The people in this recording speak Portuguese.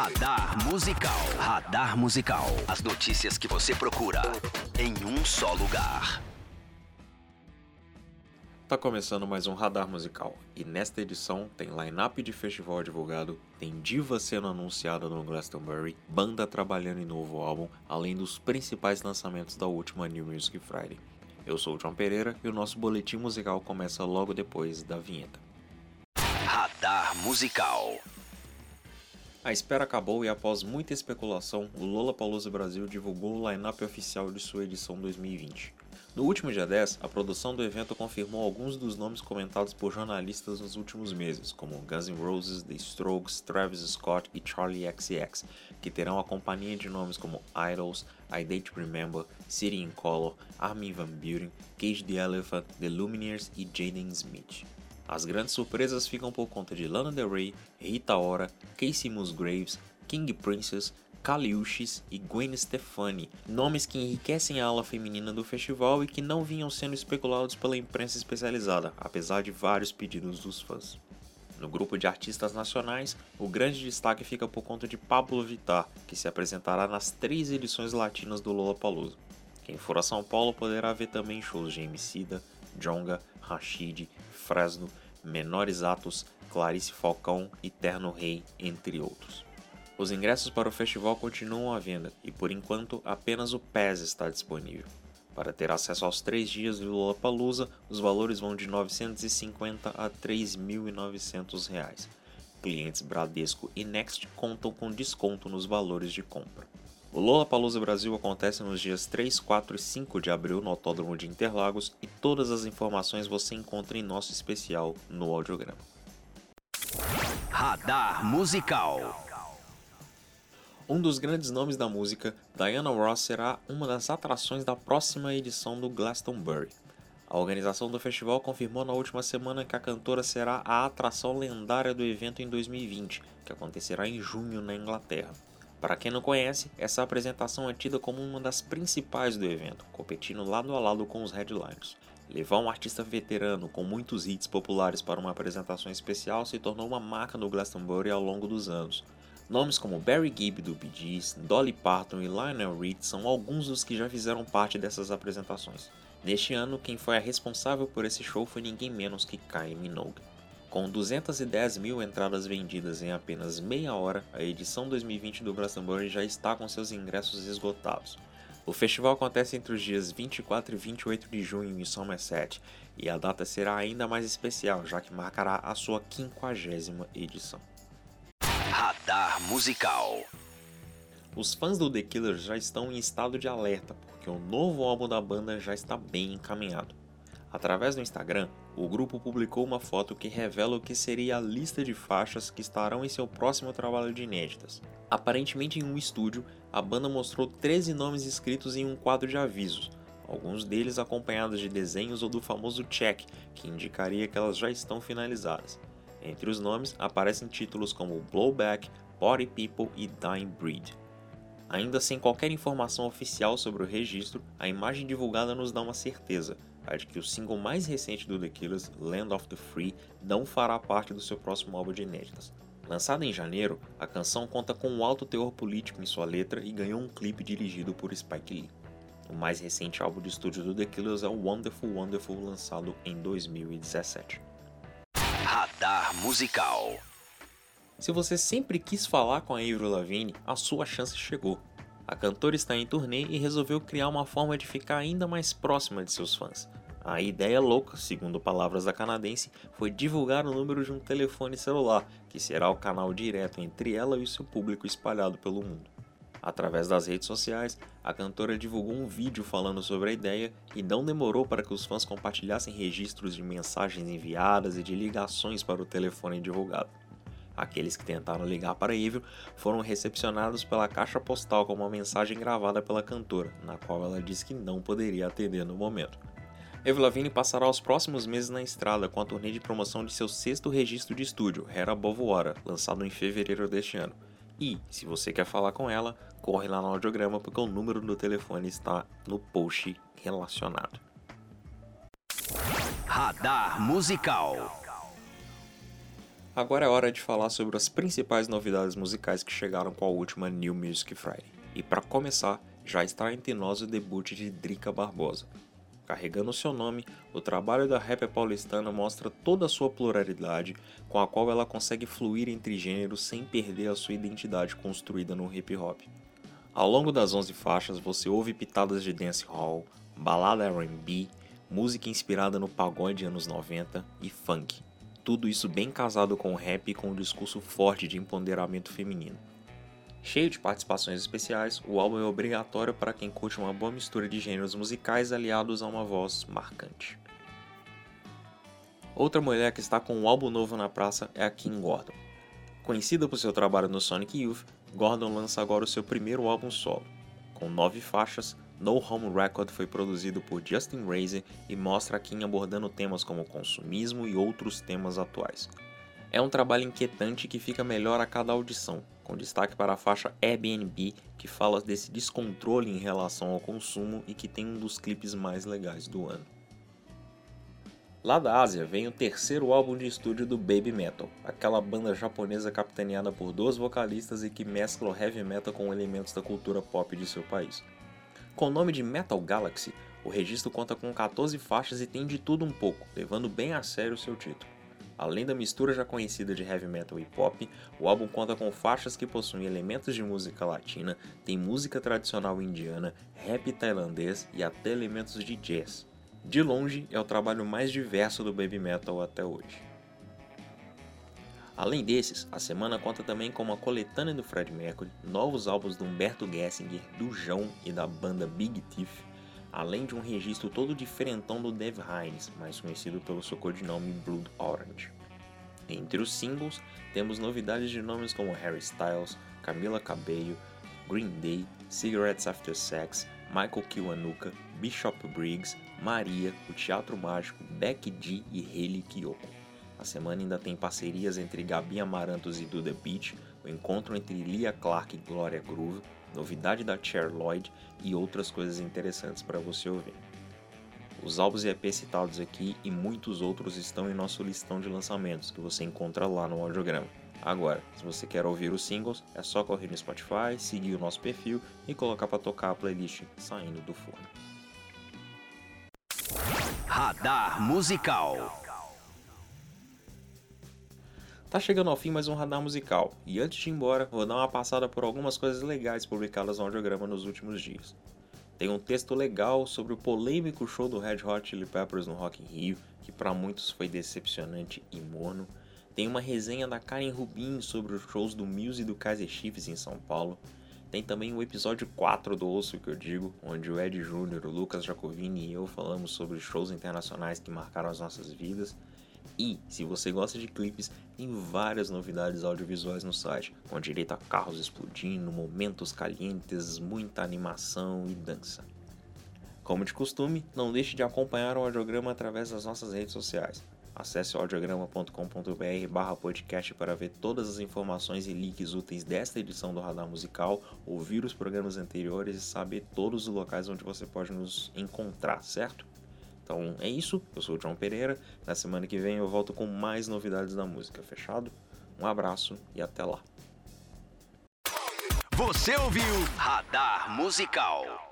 Radar Musical. Radar Musical. As notícias que você procura em um só lugar. Tá começando mais um Radar Musical e nesta edição tem line-up de festival divulgado, tem diva sendo anunciada no Glastonbury, banda trabalhando em novo álbum, além dos principais lançamentos da última New Music Friday. Eu sou o João Pereira e o nosso boletim musical começa logo depois da vinheta. Radar Musical. A espera acabou e após muita especulação, o Lollapalooza Brasil divulgou o line-up oficial de sua edição 2020. No último dia 10, a produção do evento confirmou alguns dos nomes comentados por jornalistas nos últimos meses, como Guns N' Roses, The Strokes, Travis Scott e Charlie XCX, que terão a companhia de nomes como Idols, I Date Remember, City in Color, Armin Van Buren, Cage the Elephant, The Lumineers e Jaden Smith. As grandes surpresas ficam por conta de Lana Del Rey, Rita Ora, Casey Musgraves, King Princess, Kaliushis e Gwen Stefani, nomes que enriquecem a ala feminina do festival e que não vinham sendo especulados pela imprensa especializada, apesar de vários pedidos dos fãs. No grupo de artistas nacionais, o grande destaque fica por conta de Pablo Vittar, que se apresentará nas três edições latinas do Lollapalooza. Quem for a São Paulo poderá ver também shows de Emicida, Jonga, Rashid, Fresno, Menores Atos, Clarice Falcão e Terno Rei, entre outros. Os ingressos para o festival continuam à venda e, por enquanto, apenas o PES está disponível. Para ter acesso aos três dias do Lollapalooza, os valores vão de R$ 950 a 3.900 reais. Clientes Bradesco e Next contam com desconto nos valores de compra. O Lollapalooza Brasil acontece nos dias 3, 4 e 5 de abril no Autódromo de Interlagos e todas as informações você encontra em nosso especial no audiograma. Radar Musical. Um dos grandes nomes da música, Diana Ross será uma das atrações da próxima edição do Glastonbury. A organização do festival confirmou na última semana que a cantora será a atração lendária do evento em 2020, que acontecerá em junho na Inglaterra. Para quem não conhece, essa apresentação é tida como uma das principais do evento, competindo lado a lado com os headliners. Levar um artista veterano com muitos hits populares para uma apresentação especial se tornou uma marca no Glastonbury ao longo dos anos. Nomes como Barry Gibb do Bee Gees, Dolly Parton e Lionel Reed são alguns dos que já fizeram parte dessas apresentações. Neste ano, quem foi a responsável por esse show foi ninguém menos que Kylie Minogue. Com 210 mil entradas vendidas em apenas meia hora, a edição 2020 do Glastonbury já está com seus ingressos esgotados. O festival acontece entre os dias 24 e 28 de junho em Somerset, e a data será ainda mais especial, já que marcará a sua 50 edição. Radar Musical. Os fãs do The Killers já estão em estado de alerta, porque o novo álbum da banda já está bem encaminhado. Através do Instagram, o grupo publicou uma foto que revela o que seria a lista de faixas que estarão em seu próximo trabalho de inéditas. Aparentemente em um estúdio, a banda mostrou 13 nomes escritos em um quadro de avisos, alguns deles acompanhados de desenhos ou do famoso check, que indicaria que elas já estão finalizadas. Entre os nomes aparecem títulos como Blowback, Body People e Dying Breed. Ainda sem qualquer informação oficial sobre o registro, a imagem divulgada nos dá uma certeza, de que o single mais recente do The Killers, Land of the Free, não fará parte do seu próximo álbum de inéditas. Lançada em janeiro, a canção conta com um alto teor político em sua letra e ganhou um clipe dirigido por Spike Lee. O mais recente álbum de estúdio do The Killers é o Wonderful Wonderful, lançado em 2017. Radar Musical. Se você sempre quis falar com a Avril Lavigne, a sua chance chegou. A cantora está em turnê e resolveu criar uma forma de ficar ainda mais próxima de seus fãs. A ideia louca, segundo palavras da canadense, foi divulgar o número de um telefone celular, que será o canal direto entre ela e seu público espalhado pelo mundo. Através das redes sociais, a cantora divulgou um vídeo falando sobre a ideia e não demorou para que os fãs compartilhassem registros de mensagens enviadas e de ligações para o telefone divulgado. Aqueles que tentaram ligar para Evil foram recepcionados pela caixa postal com uma mensagem gravada pela cantora, na qual ela disse que não poderia atender no momento. Avril Lavigne passará os próximos meses na estrada com a turnê de promoção de seu sexto registro de estúdio, Hair Above lançado em fevereiro deste ano. E, se você quer falar com ela, corre lá no audiograma porque o número do telefone está no post relacionado. Radar Musical. Agora é hora de falar sobre as principais novidades musicais que chegaram com a última New Music Friday. E para começar, já está entre nós o debut de Drica Barbosa. Carregando seu nome, o trabalho da rapper paulistana mostra toda a sua pluralidade, com a qual ela consegue fluir entre gêneros sem perder a sua identidade construída no hip hop. Ao longo das 11 faixas, você ouve pitadas de dancehall, balada R&B, música inspirada no pagode anos 90 e funk tudo isso bem casado com o rap e com um discurso forte de empoderamento feminino. Cheio de participações especiais, o álbum é obrigatório para quem curte uma boa mistura de gêneros musicais aliados a uma voz marcante. Outra mulher que está com um álbum novo na praça é a Kim Gordon. Conhecida por seu trabalho no Sonic Youth, Gordon lança agora o seu primeiro álbum solo. Com nove faixas, No Home Record foi produzido por Justin Razer e mostra Kim abordando temas como consumismo e outros temas atuais. É um trabalho inquietante que fica melhor a cada audição, com destaque para a faixa Airbnb, que fala desse descontrole em relação ao consumo e que tem um dos clipes mais legais do ano. Lá da Ásia vem o terceiro álbum de estúdio do Baby Metal, aquela banda japonesa capitaneada por duas vocalistas e que mescla o heavy metal com elementos da cultura pop de seu país. Com o nome de Metal Galaxy, o registro conta com 14 faixas e tem de tudo um pouco, levando bem a sério seu título. Além da mistura já conhecida de heavy metal e pop, o álbum conta com faixas que possuem elementos de música latina, tem música tradicional indiana, rap tailandês e até elementos de jazz. De longe, é o trabalho mais diverso do baby metal até hoje. Além desses, a semana conta também com uma coletânea do Fred Mercury, novos álbuns do Humberto Gessinger, do João e da banda Big Thief, além de um registro todo diferentão do Dave Hines, mais conhecido pelo seu codinome Blood Orange. Entre os singles, temos novidades de nomes como Harry Styles, Camila Cabello, Green Day, Cigarettes After Sex, Michael Kiwanuka, Bishop Briggs, Maria, o Teatro Mágico, Becky G e Haley Kiyoko. A semana ainda tem parcerias entre Gabi Amarantos e Duda Beach, o encontro entre Lia Clark e Gloria Groove, novidade da Cher Lloyd e outras coisas interessantes para você ouvir. Os álbuns e EPs citados aqui e muitos outros estão em nosso listão de lançamentos que você encontra lá no audiograma. Agora, se você quer ouvir os singles, é só correr no Spotify, seguir o nosso perfil e colocar para tocar a playlist saindo do forno. Radar Musical. Tá chegando ao fim mais um radar musical, e antes de ir embora, vou dar uma passada por algumas coisas legais publicadas no audiograma nos últimos dias. Tem um texto legal sobre o polêmico show do Red Hot Chili Peppers no Rock in Rio, que para muitos foi decepcionante e morno. Tem uma resenha da Karen Rubin sobre os shows do Muse e do Kaiser Chiefs em São Paulo. Tem também o episódio 4 do Osso que eu digo, onde o Ed Júnior, o Lucas Jacovini e eu falamos sobre shows internacionais que marcaram as nossas vidas. E, se você gosta de clipes, tem várias novidades audiovisuais no site, com direito a carros explodindo, momentos calientes, muita animação e dança. Como de costume, não deixe de acompanhar o audiograma através das nossas redes sociais. Acesse audiograma.com.br barra podcast para ver todas as informações e links úteis desta edição do Radar Musical, ouvir os programas anteriores e saber todos os locais onde você pode nos encontrar, certo? Então é isso, eu sou o João Pereira. Na semana que vem eu volto com mais novidades da música, fechado? Um abraço e até lá. Você ouviu Radar Musical.